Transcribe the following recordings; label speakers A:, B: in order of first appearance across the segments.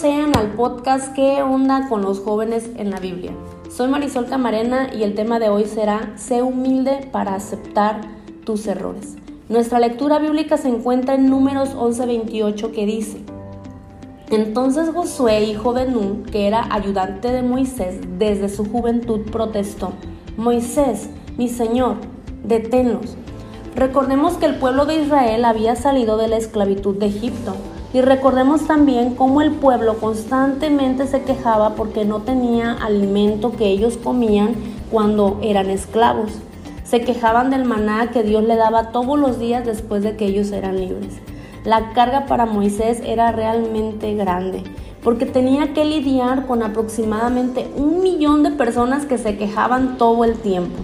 A: Sean al podcast ¿Qué onda con los jóvenes en la Biblia? Soy Marisol Camarena y el tema de hoy será Sé humilde para aceptar tus errores. Nuestra lectura bíblica se encuentra en Números 11:28 que dice, Entonces Josué, hijo de Nun, que era ayudante de Moisés desde su juventud, protestó, Moisés, mi señor, deténlos. Recordemos que el pueblo de Israel había salido de la esclavitud de Egipto y recordemos también cómo el pueblo constantemente se quejaba porque no tenía alimento que ellos comían cuando eran esclavos. Se quejaban del maná que Dios le daba todos los días después de que ellos eran libres. La carga para Moisés era realmente grande porque tenía que lidiar con aproximadamente un millón de personas que se quejaban todo el tiempo.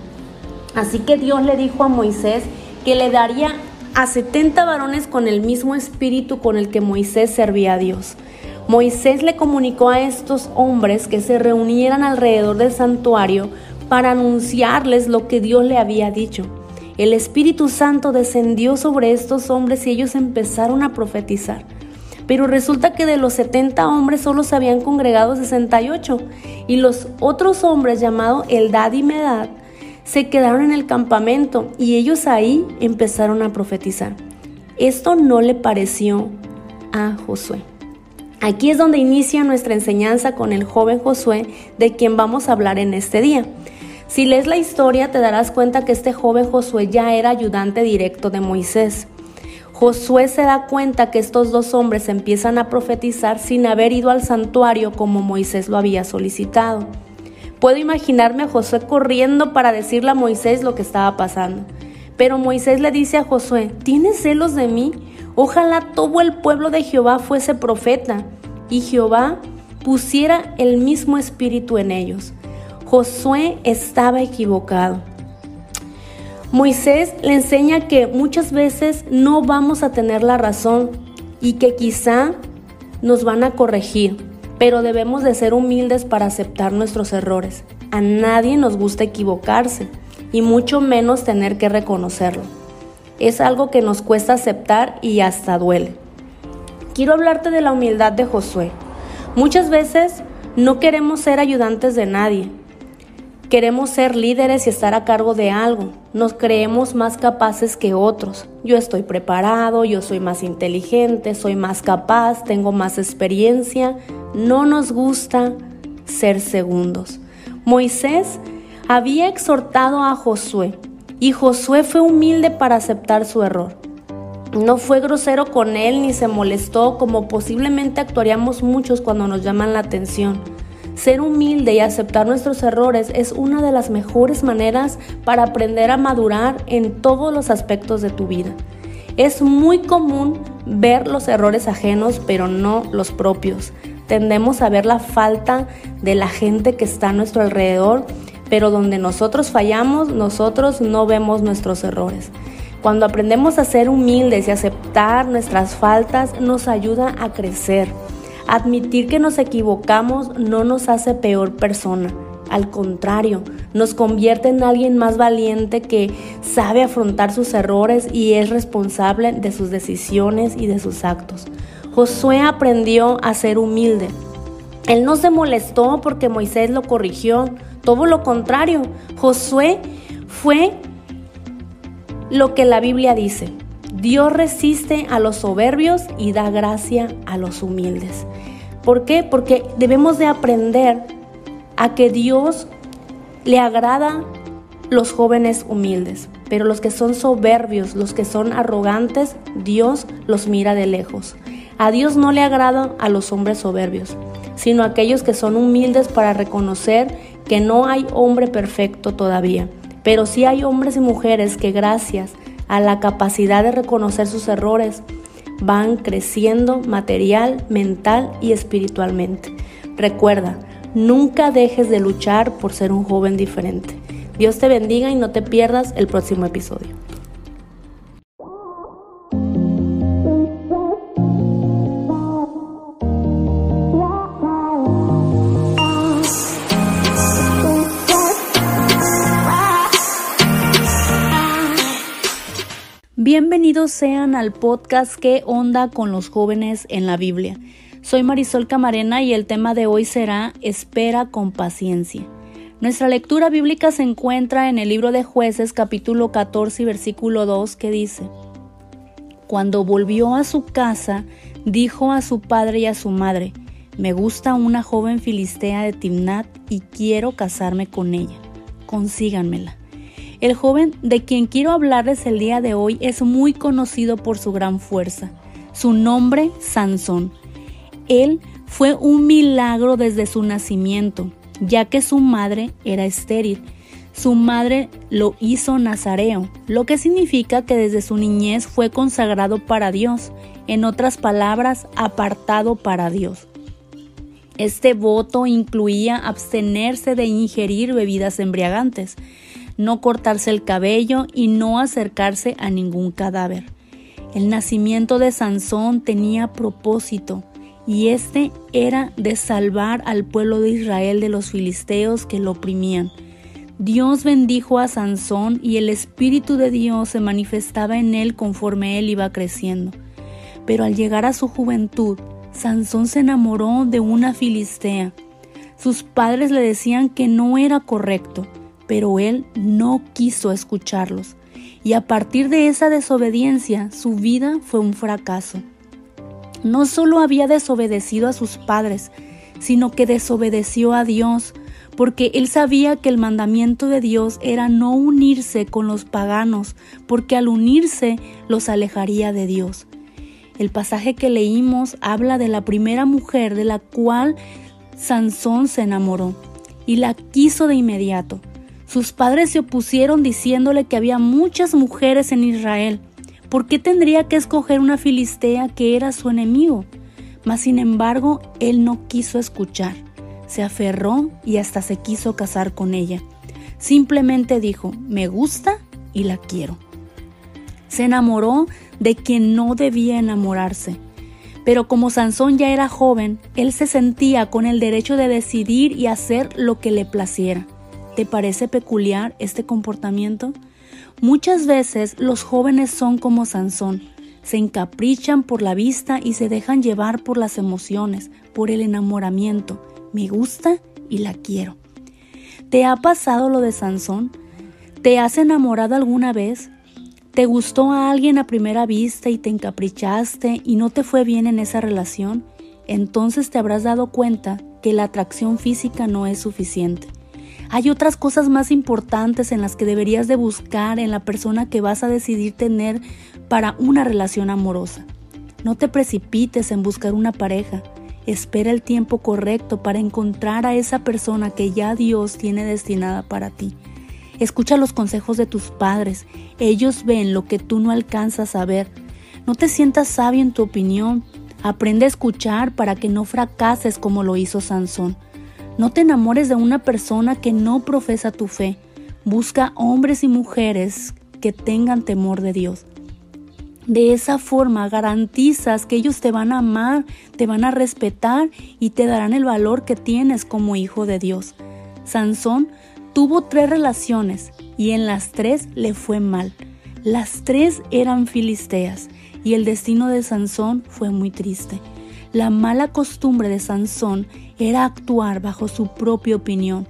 A: Así que Dios le dijo a Moisés que le daría a 70 varones con el mismo espíritu con el que Moisés servía a Dios. Moisés le comunicó a estos hombres que se reunieran alrededor del santuario para anunciarles lo que Dios le había dicho. El Espíritu Santo descendió sobre estos hombres y ellos empezaron a profetizar. Pero resulta que de los 70 hombres solo se habían congregado 68 y los otros hombres llamados Eldad y Medad se quedaron en el campamento y ellos ahí empezaron a profetizar. Esto no le pareció a Josué. Aquí es donde inicia nuestra enseñanza con el joven Josué de quien vamos a hablar en este día. Si lees la historia te darás cuenta que este joven Josué ya era ayudante directo de Moisés. Josué se da cuenta que estos dos hombres empiezan a profetizar sin haber ido al santuario como Moisés lo había solicitado. Puedo imaginarme a Josué corriendo para decirle a Moisés lo que estaba pasando. Pero Moisés le dice a Josué, ¿tienes celos de mí? Ojalá todo el pueblo de Jehová fuese profeta y Jehová pusiera el mismo espíritu en ellos. Josué estaba equivocado. Moisés le enseña que muchas veces no vamos a tener la razón y que quizá nos van a corregir, pero debemos de ser humildes para aceptar nuestros errores. A nadie nos gusta equivocarse y mucho menos tener que reconocerlo. Es algo que nos cuesta aceptar y hasta duele. Quiero hablarte de la humildad de Josué. Muchas veces no queremos ser ayudantes de nadie. Queremos ser líderes y estar a cargo de algo. Nos creemos más capaces que otros. Yo estoy preparado, yo soy más inteligente, soy más capaz, tengo más experiencia, no nos gusta ser segundos. Moisés había exhortado a Josué y Josué fue humilde para aceptar su error. No fue grosero con él ni se molestó como posiblemente actuaríamos muchos cuando nos llaman la atención. Ser humilde y aceptar nuestros errores es una de las mejores maneras para aprender a madurar en todos los aspectos de tu vida. Es muy común ver los errores ajenos, pero no los propios. Tendemos a ver la falta de la gente que está a nuestro alrededor, pero donde nosotros fallamos, nosotros no vemos nuestros errores. Cuando aprendemos a ser humildes y aceptar nuestras faltas, nos ayuda a crecer. Admitir que nos equivocamos no nos hace peor persona. Al contrario, nos convierte en alguien más valiente que sabe afrontar sus errores y es responsable de sus decisiones y de sus actos. Josué aprendió a ser humilde. Él no se molestó porque Moisés lo corrigió, todo lo contrario, Josué fue lo que la Biblia dice. Dios resiste a los soberbios y da gracia a los humildes. ¿Por qué? Porque debemos de aprender a que Dios le agrada los jóvenes humildes, pero los que son soberbios, los que son arrogantes, Dios los mira de lejos. A Dios no le agrada a los hombres soberbios, sino a aquellos que son humildes para reconocer que no hay hombre perfecto todavía, pero sí hay hombres y mujeres que gracias a la capacidad de reconocer sus errores van creciendo material, mental y espiritualmente. Recuerda, nunca dejes de luchar por ser un joven diferente. Dios te bendiga y no te pierdas el próximo episodio. Bienvenidos sean al podcast ¿Qué onda con los jóvenes en la Biblia? Soy Marisol Camarena y el tema de hoy será Espera con paciencia. Nuestra lectura bíblica se encuentra en el libro de jueces capítulo 14 y versículo 2 que dice, Cuando volvió a su casa, dijo a su padre y a su madre, me gusta una joven filistea de Timnat y quiero casarme con ella. Consíganmela. El joven de quien quiero hablarles el día de hoy es muy conocido por su gran fuerza. Su nombre, Sansón. Él fue un milagro desde su nacimiento, ya que su madre era estéril. Su madre lo hizo nazareo, lo que significa que desde su niñez fue consagrado para Dios, en otras palabras, apartado para Dios. Este voto incluía abstenerse de ingerir bebidas embriagantes, no cortarse el cabello y no acercarse a ningún cadáver. El nacimiento de Sansón tenía propósito, y este era de salvar al pueblo de Israel de los filisteos que lo oprimían. Dios bendijo a Sansón y el Espíritu de Dios se manifestaba en él conforme él iba creciendo. Pero al llegar a su juventud, Sansón se enamoró de una filistea. Sus padres le decían que no era correcto, pero él no quiso escucharlos. Y a partir de esa desobediencia, su vida fue un fracaso no solo había desobedecido a sus padres, sino que desobedeció a Dios, porque él sabía que el mandamiento de Dios era no unirse con los paganos, porque al unirse los alejaría de Dios. El pasaje que leímos habla de la primera mujer de la cual Sansón se enamoró y la quiso de inmediato. Sus padres se opusieron diciéndole que había muchas mujeres en Israel ¿Por qué tendría que escoger una filistea que era su enemigo? Mas sin embargo, él no quiso escuchar. Se aferró y hasta se quiso casar con ella. Simplemente dijo, me gusta y la quiero. Se enamoró de quien no debía enamorarse. Pero como Sansón ya era joven, él se sentía con el derecho de decidir y hacer lo que le placiera. ¿Te parece peculiar este comportamiento? Muchas veces los jóvenes son como Sansón, se encaprichan por la vista y se dejan llevar por las emociones, por el enamoramiento. Me gusta y la quiero. ¿Te ha pasado lo de Sansón? ¿Te has enamorado alguna vez? ¿Te gustó a alguien a primera vista y te encaprichaste y no te fue bien en esa relación? Entonces te habrás dado cuenta que la atracción física no es suficiente. Hay otras cosas más importantes en las que deberías de buscar en la persona que vas a decidir tener para una relación amorosa. No te precipites en buscar una pareja. Espera el tiempo correcto para encontrar a esa persona que ya Dios tiene destinada para ti. Escucha los consejos de tus padres. Ellos ven lo que tú no alcanzas a ver. No te sientas sabio en tu opinión. Aprende a escuchar para que no fracases como lo hizo Sansón. No te enamores de una persona que no profesa tu fe. Busca hombres y mujeres que tengan temor de Dios. De esa forma garantizas que ellos te van a amar, te van a respetar y te darán el valor que tienes como hijo de Dios. Sansón tuvo tres relaciones y en las tres le fue mal. Las tres eran filisteas y el destino de Sansón fue muy triste. La mala costumbre de Sansón era actuar bajo su propia opinión.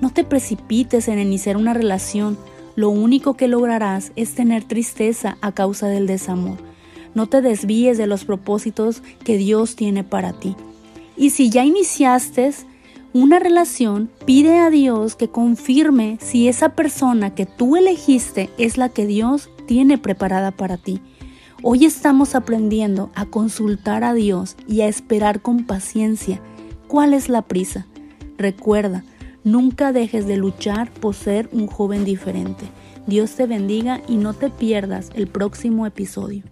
A: No te precipites en iniciar una relación, lo único que lograrás es tener tristeza a causa del desamor. No te desvíes de los propósitos que Dios tiene para ti. Y si ya iniciaste una relación, pide a Dios que confirme si esa persona que tú elegiste es la que Dios tiene preparada para ti. Hoy estamos aprendiendo a consultar a Dios y a esperar con paciencia. ¿Cuál es la prisa? Recuerda, nunca dejes de luchar por ser un joven diferente. Dios te bendiga y no te pierdas el próximo episodio.